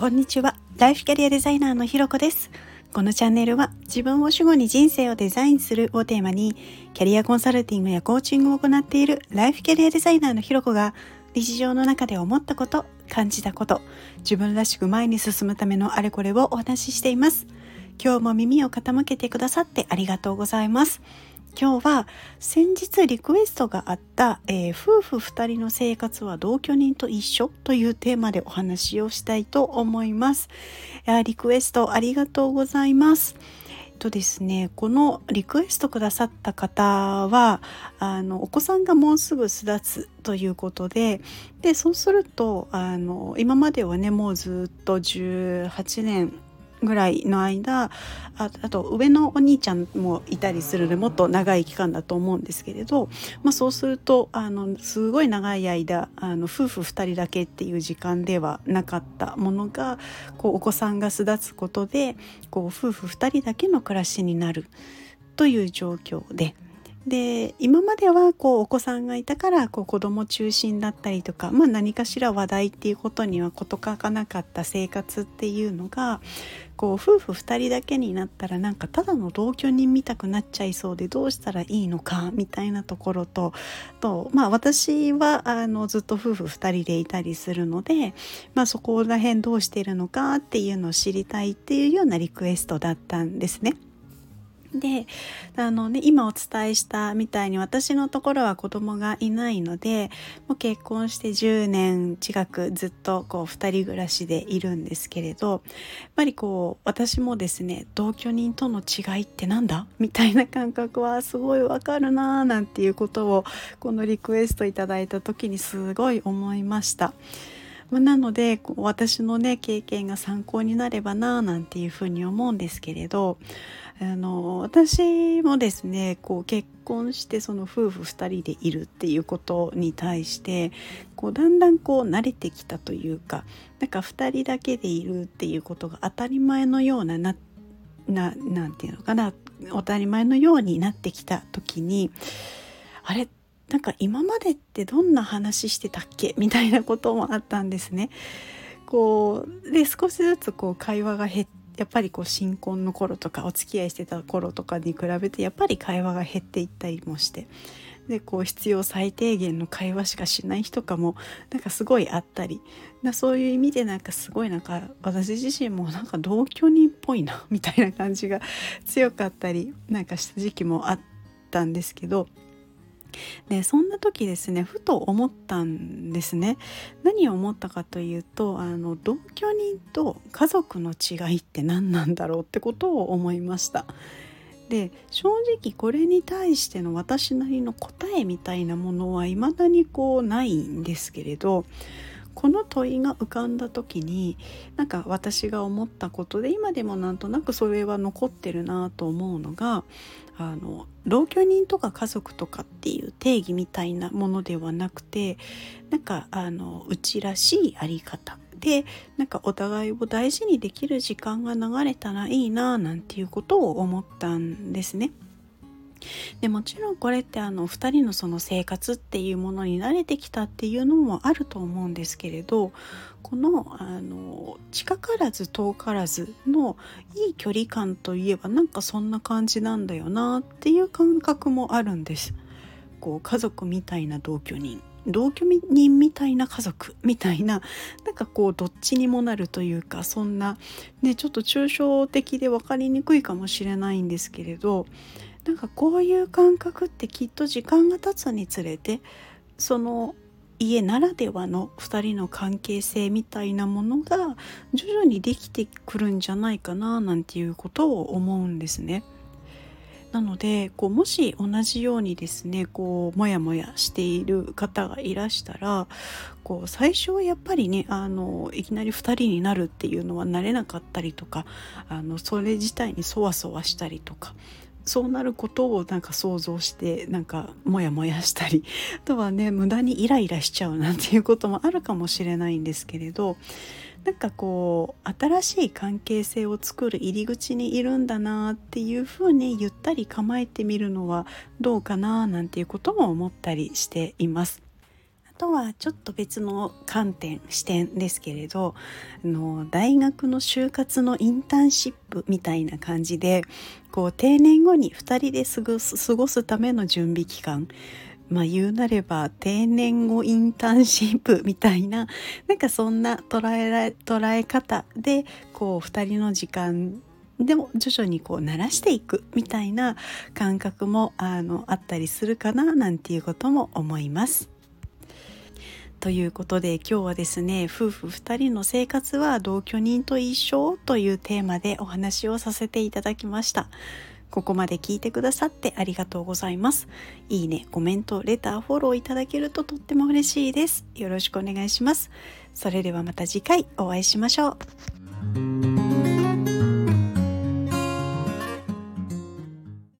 こんにちは。ライフキャリアデザイナーのひろこです。このチャンネルは自分を主語に人生をデザインするをテーマにキャリアコンサルティングやコーチングを行っているライフキャリアデザイナーのひろこが日常の中で思ったこと感じたこと自分らしく前に進むためのあれこれをお話ししています。今日も耳を傾けてくださってありがとうございます。今日は先日リクエストがあった、えー、夫婦2人の生活は同居人と一緒というテーマでお話をしたいと思います。リクエストありがとうございます。とですね、このリクエストくださった方はあのお子さんがもうすぐ巣立つということででそうするとあの今まではねもうずっと18年ぐらいの間ああと上のお兄ちゃんもいたりするのでもっと長い期間だと思うんですけれど、まあ、そうするとあのすごい長い間あの夫婦2人だけっていう時間ではなかったものがこうお子さんが巣立つことでこう夫婦2人だけの暮らしになるという状況で。で今まではこうお子さんがいたからこう子供中心だったりとか、まあ、何かしら話題っていうことには事欠かなかった生活っていうのがこう夫婦2人だけになったらなんかただの同居人見たくなっちゃいそうでどうしたらいいのかみたいなところとと、まあ、私はあのずっと夫婦2人でいたりするので、まあ、そこら辺どうしてるのかっていうのを知りたいっていうようなリクエストだったんですね。であの、ね、今お伝えしたみたいに私のところは子供がいないのでもう結婚して10年近くずっとこう2人暮らしでいるんですけれどやっぱりこう私もですね同居人との違いってなんだ？みたいな感覚はすごいわかるなーなんていうことをこのリクエストいただいた時にすごい思いました。なので私のね経験が参考になればななんていうふうに思うんですけれどあの私もですねこう結婚してその夫婦2人でいるっていうことに対してこうだんだんこう慣れてきたというかなんか2人だけでいるっていうことが当たり前のようななななんていうのかな当たり前のようになってきた時にあれ？なんか今までってどんな話してたっけみたいなこともあったんですね。こうで少しずつこう会話が減ってやっぱりこう新婚の頃とかお付き合いしてた頃とかに比べてやっぱり会話が減っていったりもしてでこう必要最低限の会話しかしない日とかもなんかすごいあったりだそういう意味でなんかすごいなんか私自身もなんか同居人っぽいなみたいな感じが強かったりなんかした時期もあったんですけどでそんな時ですねふと思ったんですね。何を思ったかというとあの同居人と家族の違いって何なんだろうってことを思いました。で正直これに対しての私なりの答えみたいなものは未だにこうないんですけれどこの問いが浮かんだ時になんか私が思ったことで今でもなんとなくそれは残ってるなと思うのがあの同居人とか家族とかっていう定義みたいなものではなくてなんかあのうちらしいあり方でなんかお互いを大事にできる時間が流れたらいいななんていうことを思ったんですね。でもちろんこれってあの2人のその生活っていうものに慣れてきたっていうのもあると思うんですけれどこのあの近からず遠からずのいい距離感といえばなんかそんな感じなんだよなっていう感覚もあるんです。こう家族みたいな同居人同居人みたいな家族みたいななんかこうどっちにもなるというかそんなねちょっと抽象的で分かりにくいかもしれないんですけれどなんかこういう感覚ってきっと時間が経つにつれてその家ならではの2人の関係性みたいなものが徐々にできてくるんじゃないかななんていうことを思うんですね。なのでこうもし同じようにですねこうモヤモヤしている方がいらしたらこう最初はやっぱりねあのいきなり2人になるっていうのは慣れなかったりとかあのそれ自体にそわそわしたりとかそうなることをなんか想像してなんかモヤモヤしたり あとはね無駄にイライラしちゃうなんていうこともあるかもしれないんですけれどなんかこう新しい関係性を作る入り口にいるんだなっていうふうにゆったり構えてみるのはどうかななんていうことも思ったりしています。とはちょっと別の観点視点ですけれどあの大学の就活のインターンシップみたいな感じでこう定年後に2人で過ごす過ごすための準備期間まあ言うなれば定年後インターンシップみたいな なんかそんな捉えら捉え方でこう2人の時間でも徐々にこう慣らしていくみたいな感覚もあのあったりするかななんていうことも思います。ということで今日はですね夫婦2人の生活は同居人と一緒というテーマでお話をさせていただきました。ここまで聞いてくださってありがとうございます。いいね、コメント、レター、フォローいただけるととっても嬉しいです。よろしくお願いします。それではまた次回お会いしましょう。